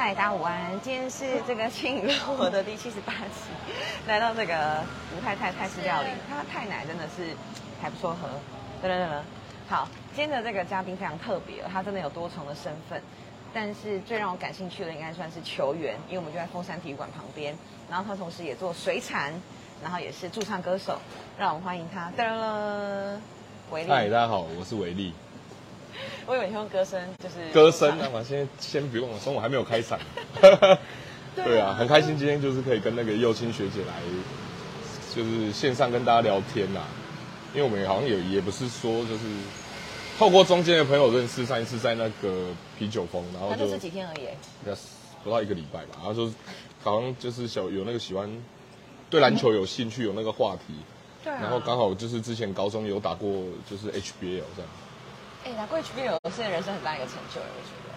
嗨，大家午安！今天是这个轻盈生活的第七十八期，来到这个吴太太泰式料理，它太奶真的是还不错喝。等等等等，好，今天的这个嘉宾非常特别，他真的有多重的身份，但是最让我感兴趣的应该算是球员，因为我们就在凤山体育馆旁边，然后他同时也做水产，然后也是驻唱歌手，让我们欢迎他。噔噔，维力。嗨，大家好，我是维力。我以为你用歌声，就是歌声啊嘛，先先不用了，从我还没有开场。对啊，很开心今天就是可以跟那个幼青学姐来，就是线上跟大家聊天呐。因为我们好像也也不是说就是透过中间的朋友认识，上一次在那个啤酒风，然后就这几天而已，不到一个礼拜吧。然后就好像就是小有那个喜欢对篮球有兴趣，有那个话题。对。然后刚好就是之前高中有打过，就是 HBL 这样。哎，拿过 HBL 是人生很大一个成就，我觉得。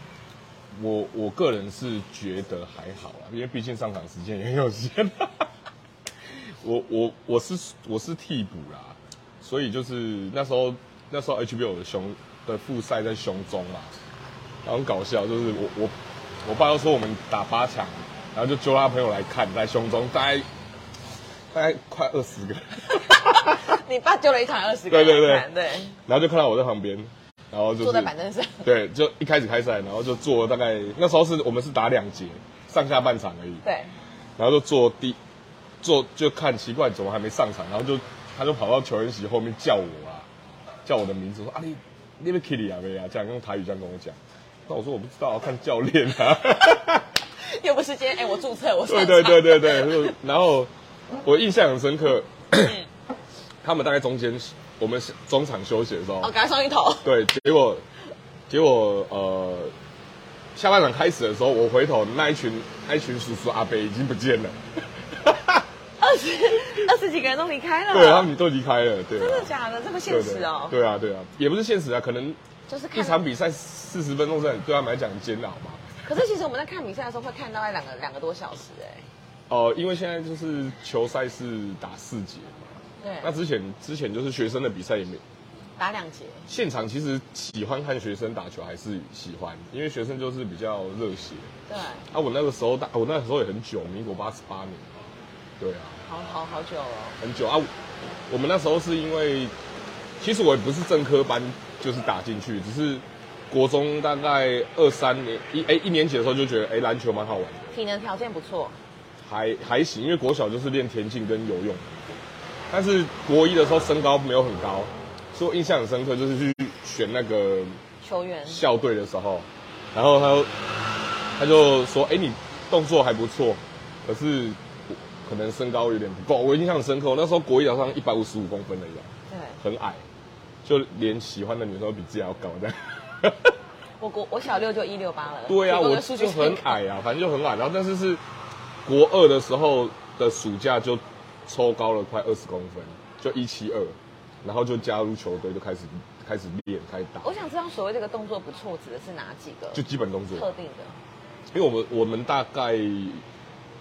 我我个人是觉得还好啊，因为毕竟上场时间也有限。我我我是我是替补啦，所以就是那时候那时候 HBO 的胸的复赛在胸中嘛，很搞笑，就是我我我爸又说我们打八强，然后就揪他朋友来看，在胸中大概大概快二十个。你爸揪了一场二十个，对对对对，然后就看到我在旁边。然后就坐在板凳上，对，就一开始开赛，然后就坐大概那时候是我们是打两节上下半场而已，对，然后就坐第坐就看奇怪怎么还没上场，然后就他就跑到球员席后面叫我啊，叫我的名字说啊你你边 Kitty 啊没啊，这样用台语这样跟我讲，那我说我不知道，看教练啊，又不是今天哎我注册我 对对对对对，然后我印象很深刻，他们大概中间。我们中场休息的时候，哦，赶快上一头。对，结果，结果呃，下半场开始的时候，我回头那一群那一群叔叔阿伯已经不见了，二十二十几个人都离开了。对，他们都离开了。对，真的假的？这么现实哦？对啊，对啊，也不是现实啊，可能就是一场比赛四十分钟，是很对他们来讲很煎熬嘛。可是其实我们在看比赛的时候，会看到两个两个多小时哎。哦，因为现在就是球赛是打四节。对，那之前之前就是学生的比赛也没打两节。现场其实喜欢看学生打球还是喜欢，因为学生就是比较热血。对。啊，我那个时候打，我那个时候也很久，民国八十八年。对啊。好好好久了。很久啊！我们那时候是因为，其实我也不是正科班，就是打进去，只是国中大概二三年一哎一年级的时候就觉得哎篮球蛮好玩的。体能条件不错。还还行，因为国小就是练田径跟游泳。但是国一的时候身高没有很高，所以我印象很深刻，就是去选那个球员校队的时候，然后他他就说：“哎，你动作还不错，可是可能身高有点不够。”我印象很深刻，那时候国一好像一百五十五公分的样，对，很矮，就连喜欢的女生都比自己要高的。我国我小六就一六八了，对啊，我就很矮啊，反正就很矮。然后但是是国二的时候的暑假就。抽高了快二十公分，就一七二，然后就加入球队，就开始开始练，开始打。我想知道所谓这个动作不错，指的是哪几个？就基本动作，特定的。因为我们我们大概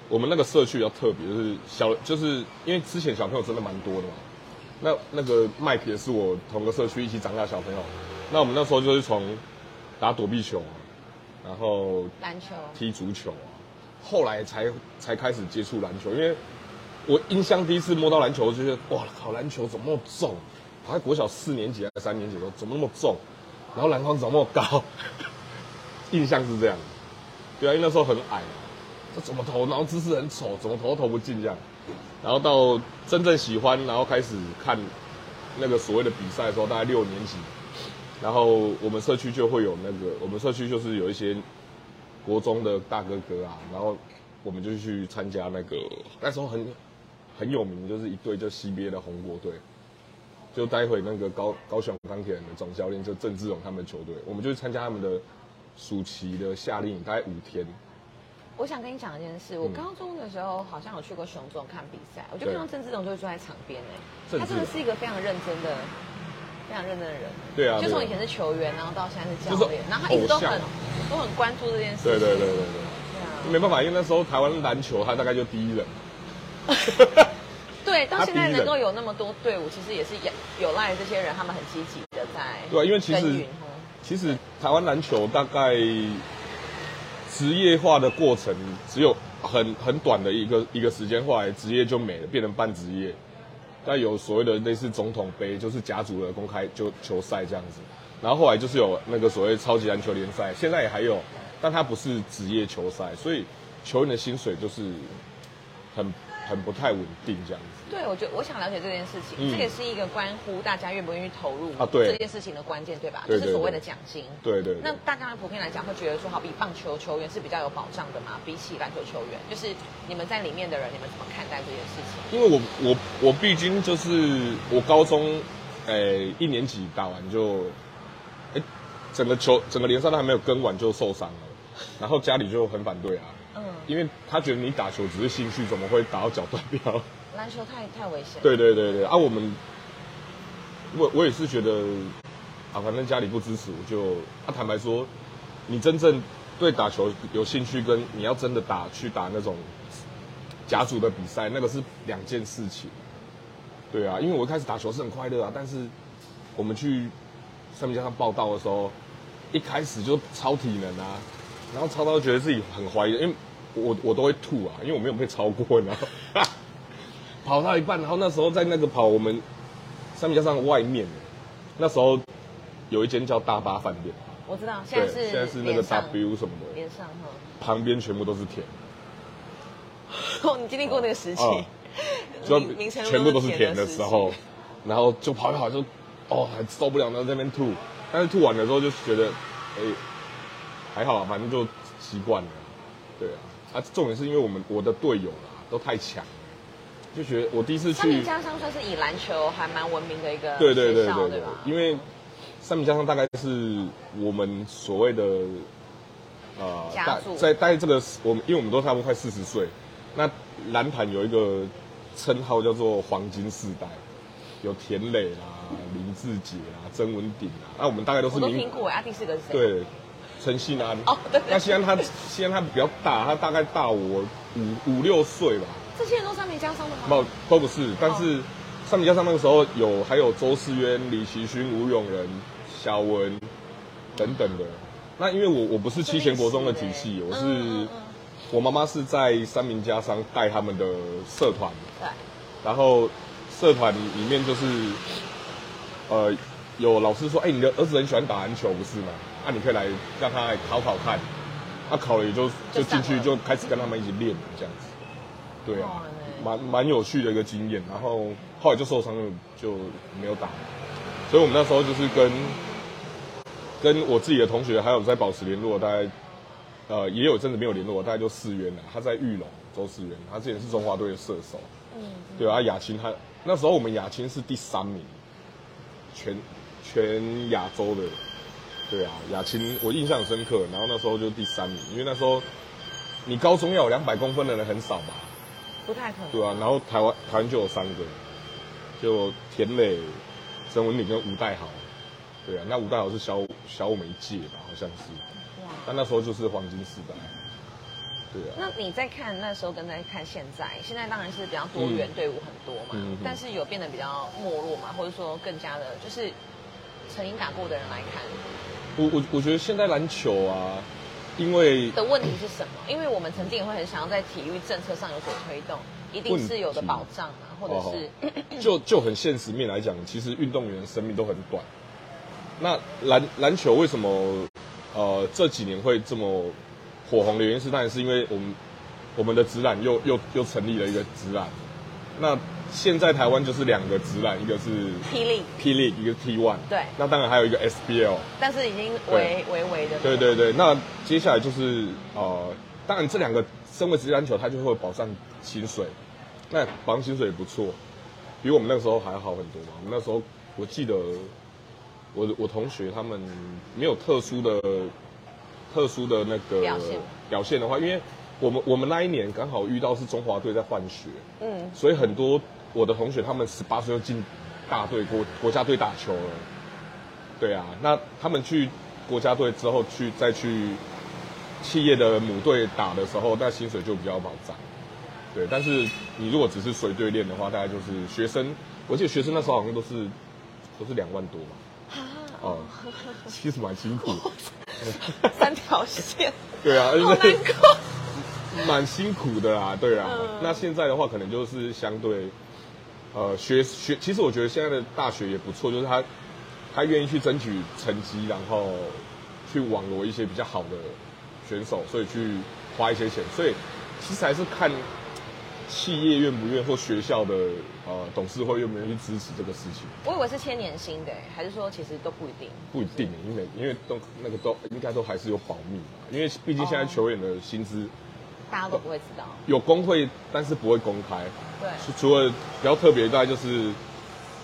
我们那个社区比较特别，就是小，就是因为之前小朋友真的蛮多的嘛。那那个麦克也是我同个社区一起长大小朋友。那我们那时候就是从打躲避球，然后篮球、踢足球啊，后来才才开始接触篮球，因为。我印象第一次摸到篮球，就觉得哇靠，篮球怎么那么重？好像国小四年级还是三年级的时候，怎么那么重？然后篮筐怎么那么高？印象是这样。对啊，因为那时候很矮，这怎么投？然后姿势很丑，怎么投都投不进这样。然后到真正喜欢，然后开始看那个所谓的比赛的时候，大概六年级。然后我们社区就会有那个，我们社区就是有一些国中的大哥哥啊，然后我们就去参加那个那时候很。很有名，就是一队就 CBA 的红国队，就待会那个高高雄钢铁人的总教练就郑志勇他们球队，我们就去参加他们的暑期的夏令营，大概五天。我想跟你讲一件事，我高中的时候好像有去过雄中看比赛，我就看到郑志勇就坐在场边哎，他真的是一个非常认真的、非常认真的人。对啊，就从以前是球员，然后到现在是教练，然后他一直都很都很关注这件事。对对对对对。对啊。没办法，因为那时候台湾篮球他大概就第一人。对，到现在能够有那么多队伍，其实也是有有赖这些人，他们很积极的在。对，因为其实其实台湾篮球大概职业化的过程只有很很短的一个一个时间，后来职业就没了，变成半职业。但有所谓的类似总统杯，就是甲组的公开就球赛这样子。然后后来就是有那个所谓超级篮球联赛，现在也还有，但它不是职业球赛，所以球员的薪水就是很很不太稳定这样子。对，我觉得我想了解这件事情，嗯这也是一个关乎大家愿不愿意投入啊对这件事情的关键，对吧？对就是所谓的奖金。对对对那大家普遍来讲会觉得说，好比棒球球员是比较有保障的嘛，比起篮球球员，就是你们在里面的人，你们怎么看待这件事情？因为我我我毕竟就是我高中，诶、一年级打完就，诶、整个球整个联赛都还没有跟完就受伤了，然后家里就很反对啊，嗯，因为他觉得你打球只是兴趣，怎么会打到脚断掉？篮球太太危险。对对对对，啊，我们，我我也是觉得，啊，反正家里不支持，我就，啊，坦白说，你真正对打球有兴趣，跟你要真的打去打那种甲组的比赛，那个是两件事情。对啊，因为我一开始打球是很快乐啊，但是我们去上面加上报道的时候，一开始就超体能啊，然后超到觉得自己很怀疑，因为我我都会吐啊，因为我没有被超过，然后跑到一半，然后那时候在那个跑我们三米加上外面，那时候有一间叫大巴饭店，我知道，现在，是现在是那个 W 什么的，连上哈。旁边全部都是田，哦，你经历过那个时期。哦，就全部都是甜的时时候，然后就跑一跑就，哦，还受不了，然后在那边吐，但是吐完的时候就觉得，哎、还好啊，反正就习惯了，对啊，啊，重点是因为我们我的队友啦都太强了，就觉得我第一次去三明，家乡算是以篮球还蛮闻名的一个对对对对对吧？，因为三明家乡大概是我们所谓的呃，大家族在在这个我们因为我们都差不多快四十岁，那篮坛有一个称号叫做黄金世代，有田磊啦、林志杰啦、曾文鼎啊，那我们大概都是我都民听过啊，第四个是谁？，对陈信安哦对对那西安他西安他比较大，他大概大我五五六岁吧，这些人都三明家商的吗？没有都不是，但是三米加上那个时候有还有周世渊、李奇勋、吴永仁、小文等等的。那因为我我不是七贤国中的体系，我是、嗯嗯嗯我妈妈是在三明家商带他们的社团，对，然后社团里面就是呃有老师说，哎、你的儿子很喜欢打篮球，不是吗？啊，你可以来让他来考考看。他、考了也就就进去就开始跟他们一起练这样子。对啊，蛮蛮有趣的一个经验。然后后来就受伤了，就没有打。所以我们那时候就是跟跟我自己的同学还有在保持联络，大概呃也有一阵子没有联络，大概就四渊了。他在玉龙，周四渊，他之前是中华队的射手。嗯，对啊，亚青他那时候我们亚青是第三名，全全亚洲的。对啊，亚青我印象深刻，然后那时候就第三名，因为那时候你高中要有两百公分的人很少吧？不太可能。对啊，然后台湾台湾就有三个，就田磊、曾文鼎跟吴代豪。对啊，那吴代豪是小小我们一届吧，好像是，哇，但那时候就是黄金时代。对啊，那你在看那时候跟在看现在，现在当然是比较多元，嗯队伍很多嘛，嗯嗯但是有变得比较没落嘛，或者说更加的，就是曾经打过的人来看我我我觉得现在篮球啊，因为的问题是什么？因为我们曾经也会很想要在体育政策上有所推动，一定是有的保障啊，或者是就就很现实面来讲，其实运动员生命都很短。那篮篮球为什么呃这几年会这么火红的原因是，当然是因为我们我们的职篮又又又成立了一个职篮。那现在台湾就是两个直男，一个是霹雳，P League，一个 T One。对那当然还有一个 SBL。但是已经微微微的，对对对，那接下来就是呃，当然这两个身为职业篮球，他就会保障薪水，那保障薪水也不错，比我们那个时候还好很多嘛。我们那时候我记得我我同学他们没有特殊的特殊的那个表现表现的话，因为我们我们那一年刚好遇到是中华队在换血，嗯，所以很多我的同学他们十八岁就进大队国国家队打球了。对啊，那他们去国家队之后去再去企业的母队打的时候，那薪水就比较保障。对，但是你如果只是随队练的话，大概就是学生，我记得学生那时候好像都是都是两万多吧。啊哦，其实蛮辛苦。三条线，对啊，而好且难过。蛮辛苦的啦，对啊。嗯那现在的话，可能就是相对，呃，学学，其实我觉得现在的大学也不错，就是他他愿意去争取成绩，然后去网罗一些比较好的选手，所以去花一些钱，所以其实还是看企业愿不愿意或学校的呃董事会愿不愿意去支持这个事情。我以为是签年薪的，还是说其实都不一定？不一定，因为因为都那个都应该都还是有保密嘛，因为毕竟现在哦球员的薪资大家都不会知道。有工会，但是不会公开。对，除除了比较特别，大概就是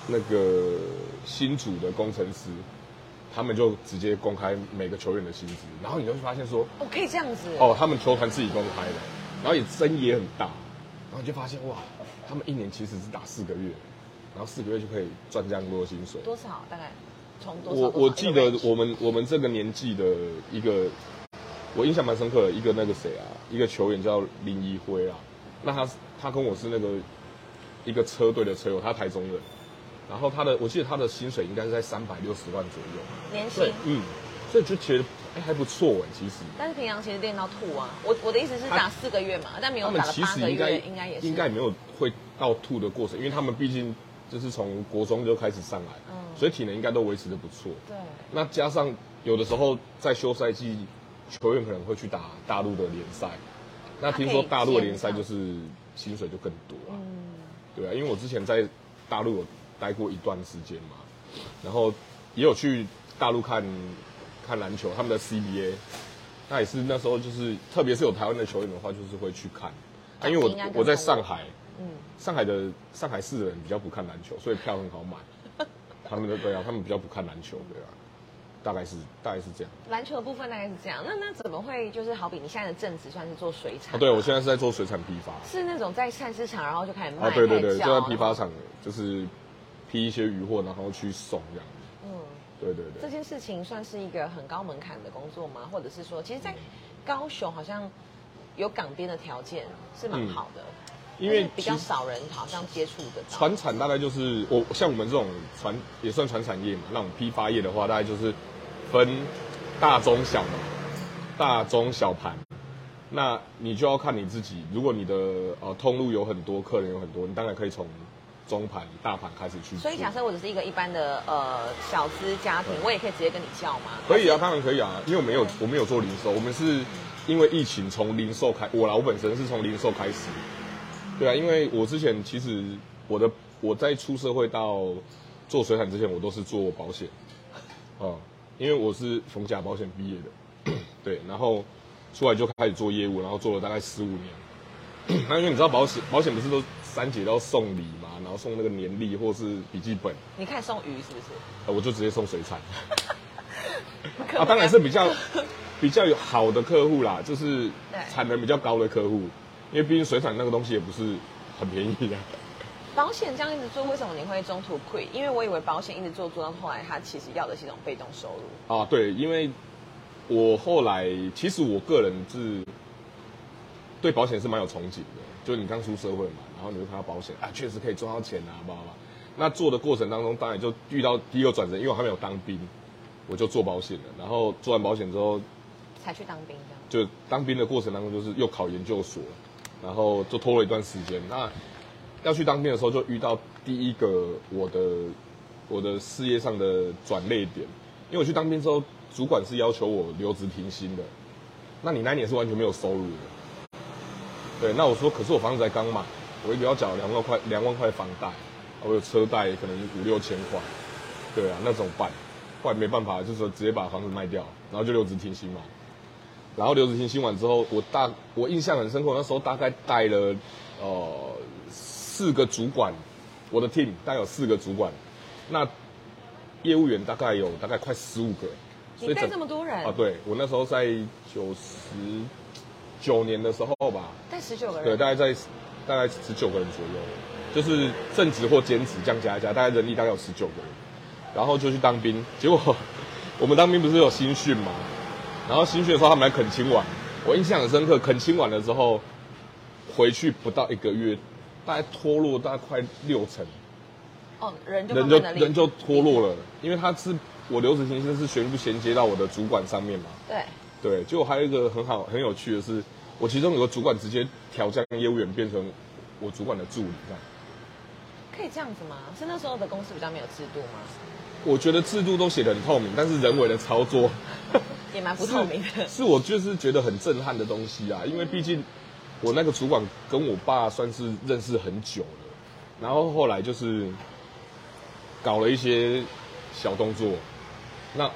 那个新组的工程师，他们就直接公开每个球员的薪资，然后你就会发现说，哦，可以这样子。哦，他们球团自己公开的，然后也争议也很大，然后你就发现哇，他们一年其实是打四个月，然后四个月就可以赚这样多的薪水。多少？大概从多少？我多少我记得我们我们这个年纪的一个，我印象蛮深刻的一个那个谁啊，一个球员叫林一辉啊，那他他跟我是那个一个车队的车友，他台中人，然后他的我记得他的薪水应该是在三百六十万左右，年薪对，，嗯，所以就觉得哎还不错哎，其实但是平常其实练到吐啊。我我的意思是打四个月嘛，但没有打了八个其实应该月，应该也是应该没有会到吐的过程，因为他们毕竟就是从国中就开始上来，嗯所以体能应该都维持的不错。对。那加上有的时候在休赛季，球员可能会去打大陆的联赛。那听说大陆的联赛就是薪水就更多啊，嗯，对啊，因为我之前在大陆有待过一段时间嘛，然后也有去大陆看看篮球，他们的 CBA，那也是那时候就是，特别是有台湾的球员的话，就是会去看。啊，因为我我在上海，嗯，上海的上海市的人比较不看篮球，所以票很好买。他们的对啊，他们比较不看篮球，对啊，大概是大概是这样。篮球的部分大概是这样。那那怎么会就是好比你现在的正职算是做水产？哦，对，我现在是在做水产批发。是那种在菜市场，然后就开始卖，啊，对对对，就在批发。场，就是批一些鱼货，然后去送这样。嗯，对对对。这件事情算是一个很高门槛的工作吗？或者是说，其实，在高雄好像有港边的条件是蛮好的，因为比较少人好像接触得到。船产大概就是我像我们这种船也算船产业嘛，那种批发业的话，大概就是分大中小嘛，大中小盘。那你就要看你自己，如果你的呃通路有很多，客人有很多，你当然可以从中盘、大盘开始去。所以假设我只是一个一般的呃小资家庭，我也可以直接跟你叫吗？可以啊，当然可以啊，因为我没有我没有做零售，我们是因为疫情从零售开，我啦，我本身是从零售开始，对啊，因为我之前其实我的我在出社会到做水产之前，我都是做保险，哦、因为我是逢甲保险毕业的，对，然后出来就开始做业务，然后做了大概十五年。那因为你知道保险保险不是都三节都要送礼嘛，然后送那个年历或是笔记本，你看送鱼是不是？呃我就直接送水产。啊，当然是比较比较有好的客户啦，就是对产能比较高的客户，因为毕竟水产那个东西也不是很便宜的。保险这样一直做，为什么你会中途 quit？因为我以为保险一直做做到后来，它其实要的是一种被动收入。啊，对，因为我后来其实我个人是对保险是蛮有憧憬的，就你刚出社会嘛，然后你会看到保险啊，确实可以赚到钱啊，好不好。那做的过程当中，当然就遇到第一个转折，因为我还没有当兵，我就做保险了。然后做完保险之后，才去当兵的。就当兵的过程当中，就是又考研究所，然后就拖了一段时间。那要去当兵的时候，就遇到第一个我的我的事业上的转捩点，因为我去当兵之后，主管是要求我留职停薪的，那你那一年是完全没有收入的。对，那我说，可是我房子才刚买，我一个要缴两万块，两万块房贷，我有车贷，可能五六千块，对啊，那怎么办？后来没办法，就是直接把房子卖掉，然后就留职停薪嘛。然后刘子欣新完之后，我大我印象很深刻，那时候大概带了呃四个主管，我的 team 大概有四个主管，那业务员大概有大概快十五个，你带这么多人？啊？对，我那时候在九十九年的时候吧，带十九个人，对，大概在大概十九个人左右，就是正职或兼职这样加一加，大概人力大概有十九个人，然后就去当兵，结果 我们当兵不是有新训嘛，然后新训的时候他们来恳亲完，我印象很深刻，恳亲完了之后回去不到一个月，大概脱落大概快六成，哦，人就人就人就脱落了，因为他是我留职停薪是全部衔接到我的主管上面嘛。对，对，就还有一个很好很有趣的是，我其中有个主管直接调降业务员变成我主管的助理，这样。可以这样子吗？是那时候的公司比较没有制度吗？我觉得制度都写的很透明，但是人为的操作也蛮不透明的。是我就是觉得很震撼的东西啊，因为毕竟我那个主管跟我爸算是认识很久了，然后后来就是搞了一些小动作，那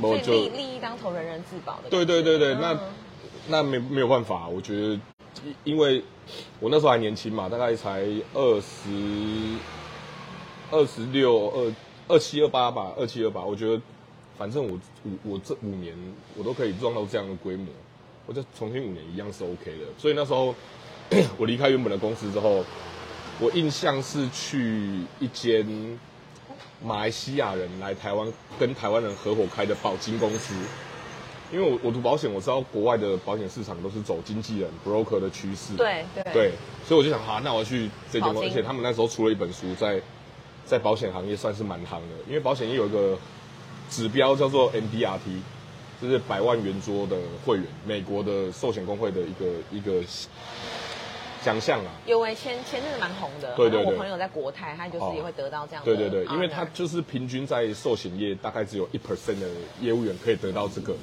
我就利利益当头，人人自保的。对对对对，嗯那那没没有办法，我觉得因因为我那时候还年轻嘛，大概才二十二十六二二七二八吧，二七二八，我觉得反正我我我这五年我都可以撞到这样的规模，我再重新五年一样是 OK 的。所以那时候 我离开原本的公司之后，我印象是去一间马来西亚人来台湾跟台湾人合伙开的保金公司。因为我我读保险，我知道国外的保险市场都是走经纪人 broker 的趋势。对对对，所以我就想，好，那我要去这间公司，而且他们那时候出了一本书，在在保险行业算是蛮行的，因为保险业有一个指标叫做 MDRT，就是百万圆桌的会员，美国的寿险工会的一个一个奖项啊。有为前前阵子蛮红的，对对对我朋友在国泰，他就是哦也会得到这样的对。对对，因为他就是平均在寿险业大概只有一 percent 的业务员可以得到这个，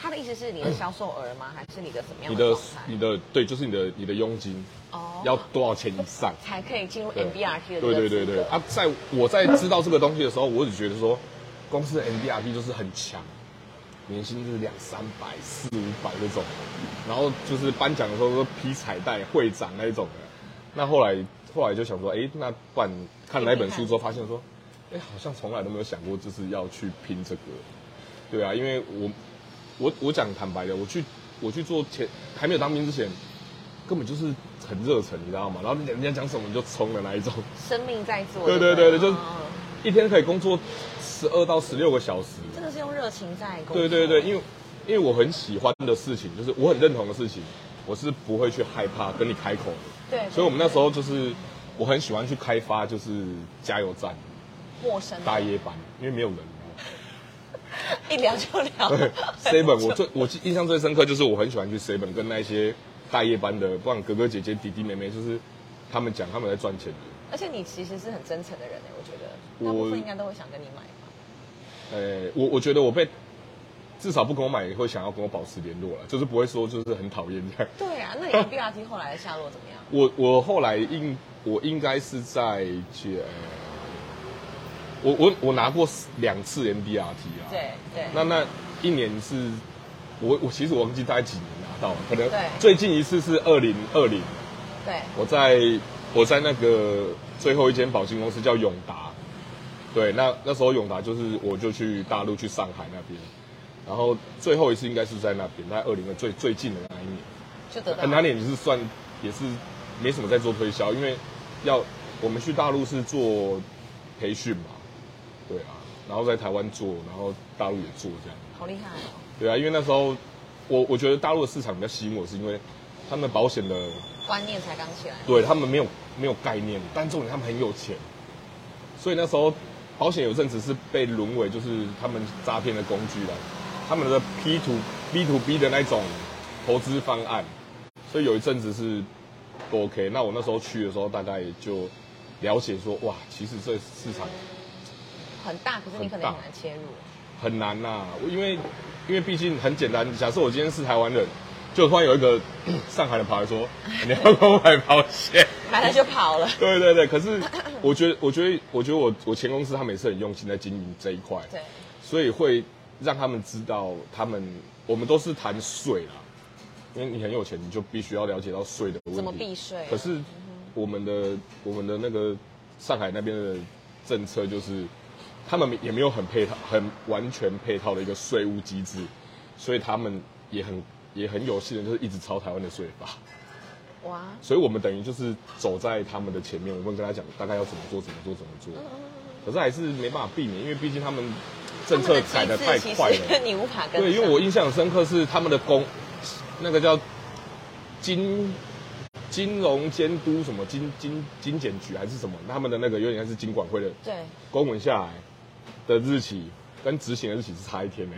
他的意思是你的销售额吗？还是你的什么样你的？你的对，就是你的你的佣金哦要多少钱以上。才可以进入 MBRT 的这对对对对啊，在我在知道这个东西的时候，我只觉得说，公司的 MDRP 就是很强，年薪就是两三百、四五百那种，然后就是颁奖的时候都披彩带、会长那一种的。那后来后来就想说，哎，那不然看了那本书之后，发现说，哎，好像从来都没有想过就是要去拼这个。对啊，因为我我我讲坦白的，我去我去做前还没有当兵之前，根本就是很热忱，你知道吗？然后人家讲什么你就冲的那一种。生命在做。对对对对就嗯一天可以工作十二到十六个小时。真的是用热情在工作。对对对，因为因为我很喜欢的事情，就是我很认同的事情，我是不会去害怕跟你开口的。对，所以我们那时候就是我很喜欢去开发，就是加油站、陌生大夜班，因为没有人。一聊就聊。对，seven 我最我印象最深刻就是我很喜欢去 seven 跟那些大夜班的，不管哥哥姐姐、弟弟妹妹，就是他们讲他们在赚钱的。而且你其实是很真诚的人哎，我觉得大部分应该都会想跟你买吧。呃，我我觉得我被至少不跟我买，也会想要跟我保持联络了，就是不会说就是很讨厌这样。对啊，那你 MBRT 后来的下落怎么样？我我后来应我应该是在去，呃我我我拿过两次 MBRT 啊。对对。那那一年是，我我其实我忘记大概几年拿到了，可能对最近一次是二零二零，对我在我在那个最后一间保金公司叫永达，对，那那时候永达就是我就去大陆去上海那边，然后最后一次应该是在那边，在二零的最最近的那一年。就得到。很难点就是算也是没什么在做推销，因为要我们去大陆是做培训嘛，对啊，然后在台湾做，然后大陆也做这样，好厉害哦。对啊，因为那时候我我觉得大陆的市场比较吸引我，是因为他们保险的观念才刚起来。对他们没有没有概念，但重点他们很有钱，所以那时候保险有阵子是被沦为就是他们诈骗的工具了，他们的 P to B to B 的那种投资方案，所以有一阵子是不 OK。那我那时候去的时候，大概也就了解说，哇，其实这市场很大，可是你可能很难切入。很难呐、我因为因为毕竟很简单，假设我今天是台湾人，就突然有一个 上海人跑来说，你要跟我买保险。买了就跑了。对对对，可是 我觉得，我觉得，我觉得我我前公司他们也是很用心在经营这一块，对，所以会让他们知道，他们我们都是谈税啦，因为你很有钱，你就必须要了解到税的问题，怎么避税可是我们的我们的那个上海那边的政策就是，他们也没有很配套、很完全配套的一个税务机制，所以他们也很也很有戏的，就是一直抄台湾的税法。哇，所以我们等于就是走在他们的前面，我们跟他讲大概要怎么做，怎么做，怎么做。可是还是没办法避免，因为毕竟他们政策改的太快了。你无法跟。对，因为我印象很深刻是他们的公，那个叫金金融监督什么金金金检局还是什么，他们的那个有点像是金管会的对公文下来，的日期跟执行的日期是差一天呢、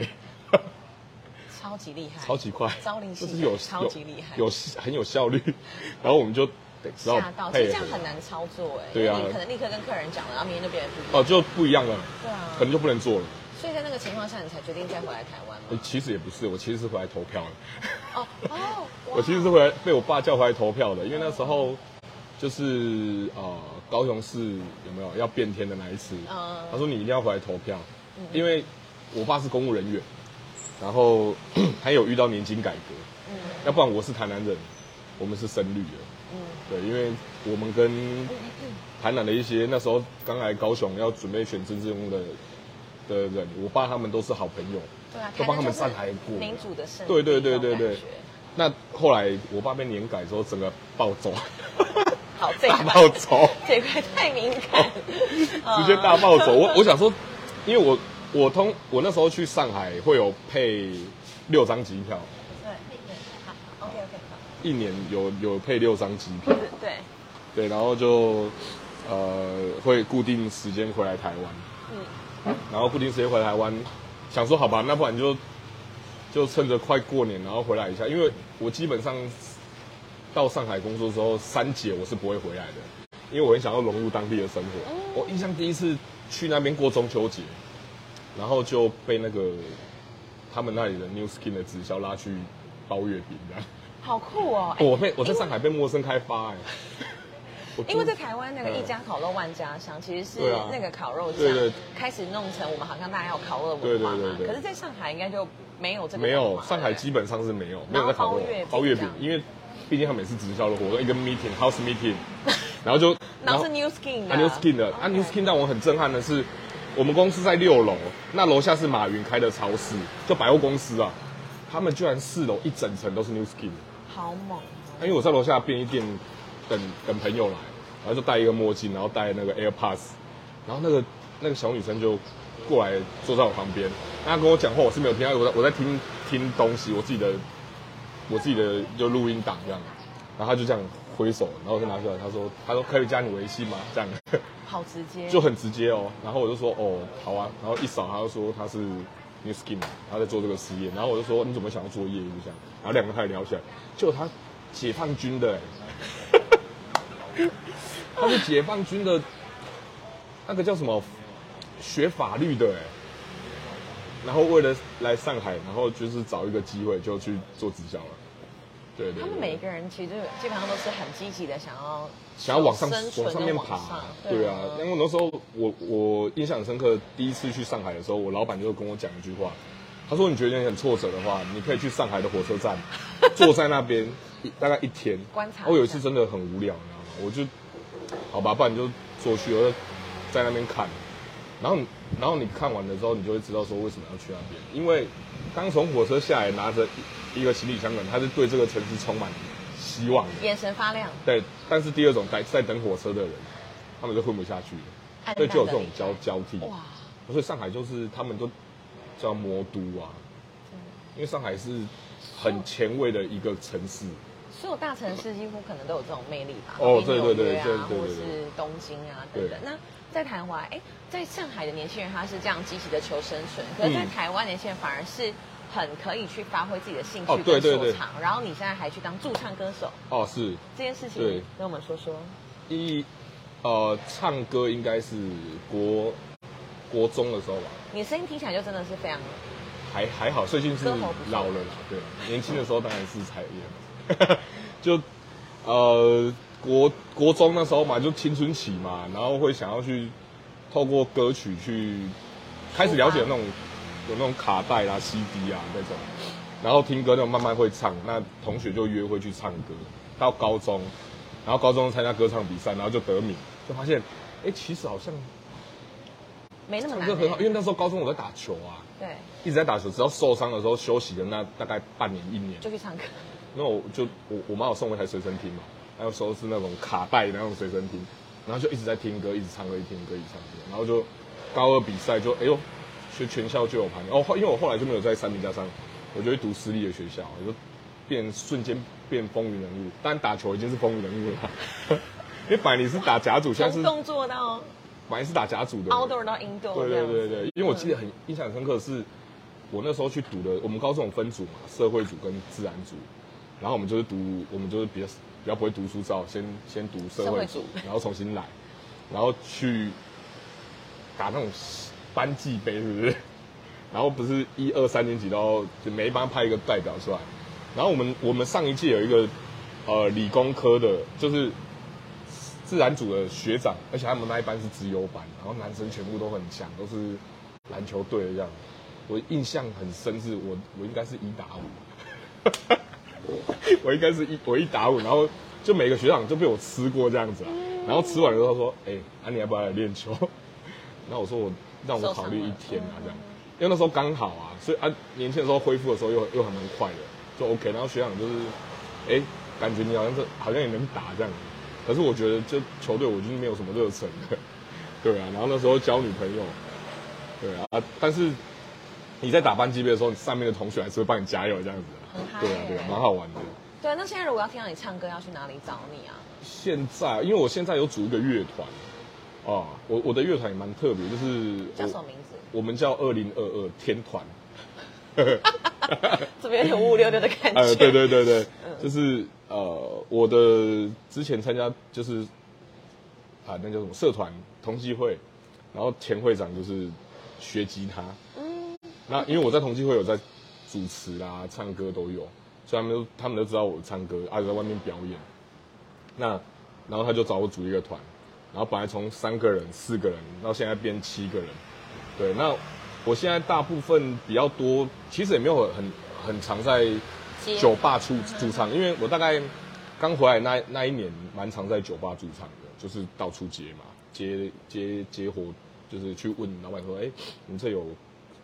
超级厉害，超级快，朝令夕就是有超级厉害，有有很有效率，然后我们就得知道吓到，其实这样很难操作哎。对啊。你可能立刻跟客人讲了，然后明天就变得不一样。哦，就不一样了，对啊。可能就不能做了。所以在那个情况下，你才决定再回来台湾欸吗？其实也不是，我其实是回来投票的。哦哦，我其实是回来被我爸叫回来投票的，因为那时候就是呃高雄市有没有要变天的那一次，嗯。他说你一定要回来投票，因为我爸是公务人员，然后 还有遇到年金改革，嗯。要不然我是台南人，我们是深绿的，嗯。对，因为我们跟台南的一些那时候刚来高雄要准备选政治人物的的人，我爸他们都是好朋友，对啊，都帮他们台南上台过。民主的圣地对对对对。对那后来我爸被年改之后，整个暴走，好，大暴走，这一块太敏感，直接大暴走。我我想说，因为我我通我那时候去上海会有配六张机票，对对，好，OK OK，好，一年有有配六张机票，对，对，然后就呃会固定时间回来台湾，嗯，然后固定时间回来台湾，想说好吧，那不然就就趁着快过年，然后回来一下，因为我基本上到上海工作之后，三姐我是不会回来的，因为我很想要融入当地的生活。我印象第一次去那边过中秋节，然后就被那个他们那里的 New Skin 的直销拉去包月饼这样。好酷哦，哎我被我在上海被陌生开发哎、我因为在台湾那个嗯一家烤肉万家香，其实是那个烤肉酱开始弄成我们好像大家有烤肉文化嘛。对对。对可是，在上海应该就没有这个没有上海基本上是没有没有在烤肉包月饼因为毕竟他每次直销的活动，一个 meeting house meeting，然后就然后是 New Skin 的。啊 New Skin 的啊 New Skin 让我很震撼的是，我们公司在六楼，那楼下是马云开的超市，就百货公司啊，他们居然四楼一整层都是 New Skin，好猛哦，因为我在楼下便利店等等朋友来，然后就戴一个墨镜，然后戴那个 AirPods，然后那个那个小女生就过来坐在我旁边，她跟我讲话，我是没有听到，我在我在听听东西，我自己的我自己的就录音档这样，然后她就这样挥手，然后我就拿出来，她说她说可以加你微信吗？这样好直接，就很直接哦，然后我就说哦好啊，然后一扫他就说他是 New Skin，他在做这个实验，然后我就说你怎么想要做业务这样，然后两个开始聊起来，就他解放军的。他是解放军的，那个叫什么，学法律的。然后为了来上海，然后就是找一个机会就去做直销了。对对对。他们每一个人其实基本上都是很积极的，想要想要往上往上面爬对啊。因为那时候我我印象很深刻，第一次去上海的时候，我老板就跟我讲一句话，他说你觉得你很挫折的话，你可以去上海的火车站，坐在那边大概一天观察我有一次真的很无聊，你知道吗？我就好吧，不然你就坐去，我就在那边看。然后，然后你看完了之后，你就会知道说为什么要去那边，因为刚从火车下来，拿着一一个行李箱的人，他是对这个城市充满希望的。眼神发亮，对，但是第二种在在等火车的人，他们就混不下去了，暗所以就有这种交交替。哇，所以上海就是他们都叫魔都啊，因为上海是很前卫的一个城市。所有大城市几乎可能都有这种魅力吧？哦对对对对对对是东京啊等等对。那在台湾，哎，在上海的年轻人他是这样积极的求生存，可是在嗯台湾年轻人反而是很可以去发挥自己的兴趣对对对。所长。然后你现在还去当驻唱歌手，哦，是。这件事情对。跟我们说说。一呃，唱歌应该是国国中的时候吧，你声音听起来就真的是非常还还好，最近是老了啦，对，年轻的时候当然是才艺，就呃国国中那时候嘛，就青春期嘛，然后会想要去透过歌曲去开始了解那种有那种卡带啦、CD 啊那种，然后听歌那种慢慢会唱，那同学就约会去唱歌，到高中，然后高中参加歌唱比赛，然后就得名，就发现，哎，其实好像没那么难、唱歌很好，因欸。为那时候高中我在打球啊。对，一直在打球，只要受伤的时候休息的那大概半年一年，就去唱歌。那我就我我妈有送我一台随身听嘛，那个时候是那种卡带的那种随身听，然后就一直在听歌，一直唱歌，一直听歌，一直唱歌，然后就高二比赛就哎呦，学全校就有排名。哦，后因为我后来就没有在三名加上，我就去读私立的学校，我就变瞬间变风云人物，当然打球已经是风云人物了，因为本来你是打甲组，现在是从动作到本来是打甲组的。outdoor 到 indoor 对对对对，因为我记得很印象很深刻的是，我那时候去读的，我们高中有分组嘛，社会组跟自然组，然后我们就是读，我们就是比较比较不会读书，只好先先读社会组，然后重新来，然后去打那种班级杯，是不是？然后不是一二三年级都要就每一班派一个代表出来，然后我们我们上一届有一个呃理工科的，就是自然组的学长，而且他们那一班是资优班，然后男生全部都很强，都是篮球队的这样。我印象很深，是我我应该是一打五，我应该是一我一打五，然后就每个学长就被我吃过这样子啊。然后吃完了之后说：“哎、啊你要不要来练球？” 然后我说我让我考虑一天啊这样，因为那时候刚好啊，所以啊年轻的时候恢复的时候又又还蛮快的，就 OK。然后学长就是，哎、感觉你好像是好像也能打这样，可是我觉得就球队我就是没有什么热忱的，对啊。然后那时候交女朋友，对啊，但是你在打班级杯的时候，你上面的同学还是会帮你加油这样子，对啊对啊，蛮好玩的。对，那现在如果要听到你唱歌，要去哪里找你啊？现在，因为我现在有组一个乐团，啊，我我的乐团也蛮特别，就是叫什么名字？我们叫二零二二天团。这边有五五六六的感觉。呃，对对对对，就是呃，我的之前参加就是啊，那叫什么社团同济会，然后前会长就是学吉他。嗯，那因为我在同济会有在主持啦、唱歌都有，所以他们都他们都知道我唱歌，啊，在外面表演。那然后他就找我组一个团，然后本来从三个人、四个人，到现在变七个人。对，那我现在大部分比较多，其实也没有很很常在酒吧驻驻唱，因为我大概刚回来那那一年，蛮常在酒吧驻唱的，就是到处接嘛，接接接活，就是去问老板说，哎、你这有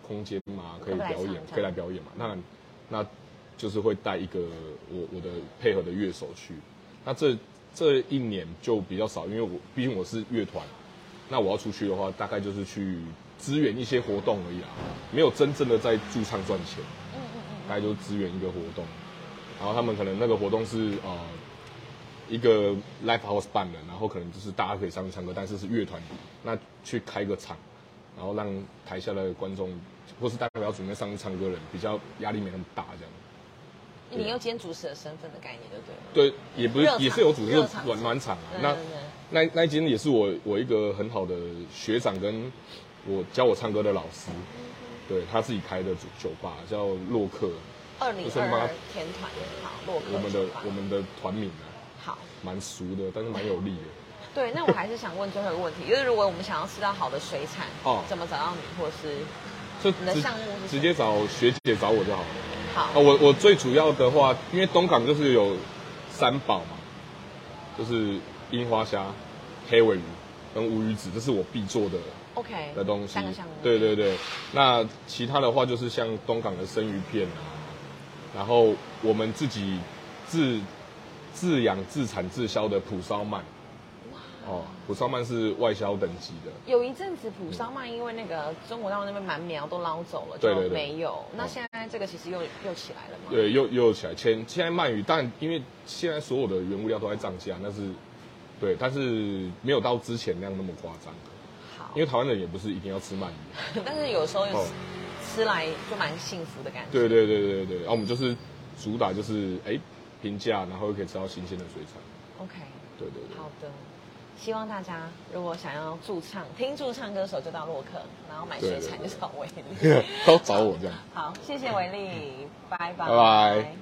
空间吗？可以表演，可以来表演嘛？那那就是会带一个我我的配合的乐手去。那这这一年就比较少，因为我毕竟我是乐团，那我要出去的话，大概就是去支援一些活动而已啦，没有真正的在驻唱赚钱。嗯嗯嗯，大概就是支援一个活动，然后他们可能那个活动是呃一个 live house 办的，然后可能就是大家可以上去唱歌，但是是乐团，那去开个场，然后让台下的观众或是大家要准备上去唱歌的人比较压力没那么大这样。你又兼主持的身份的概念，对不对了？对，也不是也是有主持暖暖场啊。那那那一间也是我我一个很好的学长跟我教我唱歌的老师，对他自己开的酒酒吧叫洛克，二零二二天团，好，洛克我们的我们的团名啊，好。蛮熟的，但是蛮有力的。对，那我还是想问最后一个问题，就是如果我们想要吃到好的水产，哦怎么找到你，或是就你的项目是直接找学姐找我就好了。好啊，我我最主要的话，因为东港就是有三宝嘛，就是樱花虾、黑尾鱼跟乌鱼子，这是我必做的 OK 的东西。对对对，那其他的话就是像东港的生鱼片啊，然后我们自己自自养、自产、自销的蒲烧鳗。哦，普烧鳗是外销等级的。有一阵子普烧鳗因为那个中国大陆那边蛮苗都捞走了，就对对对没有。那哦现在这个其实又又起来了嘛？对，又又起来。前现在鳗鱼，但因为现在所有的原物料都在涨价，那是对，但是没有到之前那样那么夸张。好因，为台湾人也不是一定要吃鳗鱼。但是有时候吃来就蛮幸福的感觉。对对对对对，然后我们就是主打就是哎平价，然后又可以吃到新鲜的水产。OK，对对对。好的。希望大家如果想要驻唱、听驻唱歌手，就到洛克，然后买水产就找维力。都找我这样。好，谢谢维力，拜拜。拜拜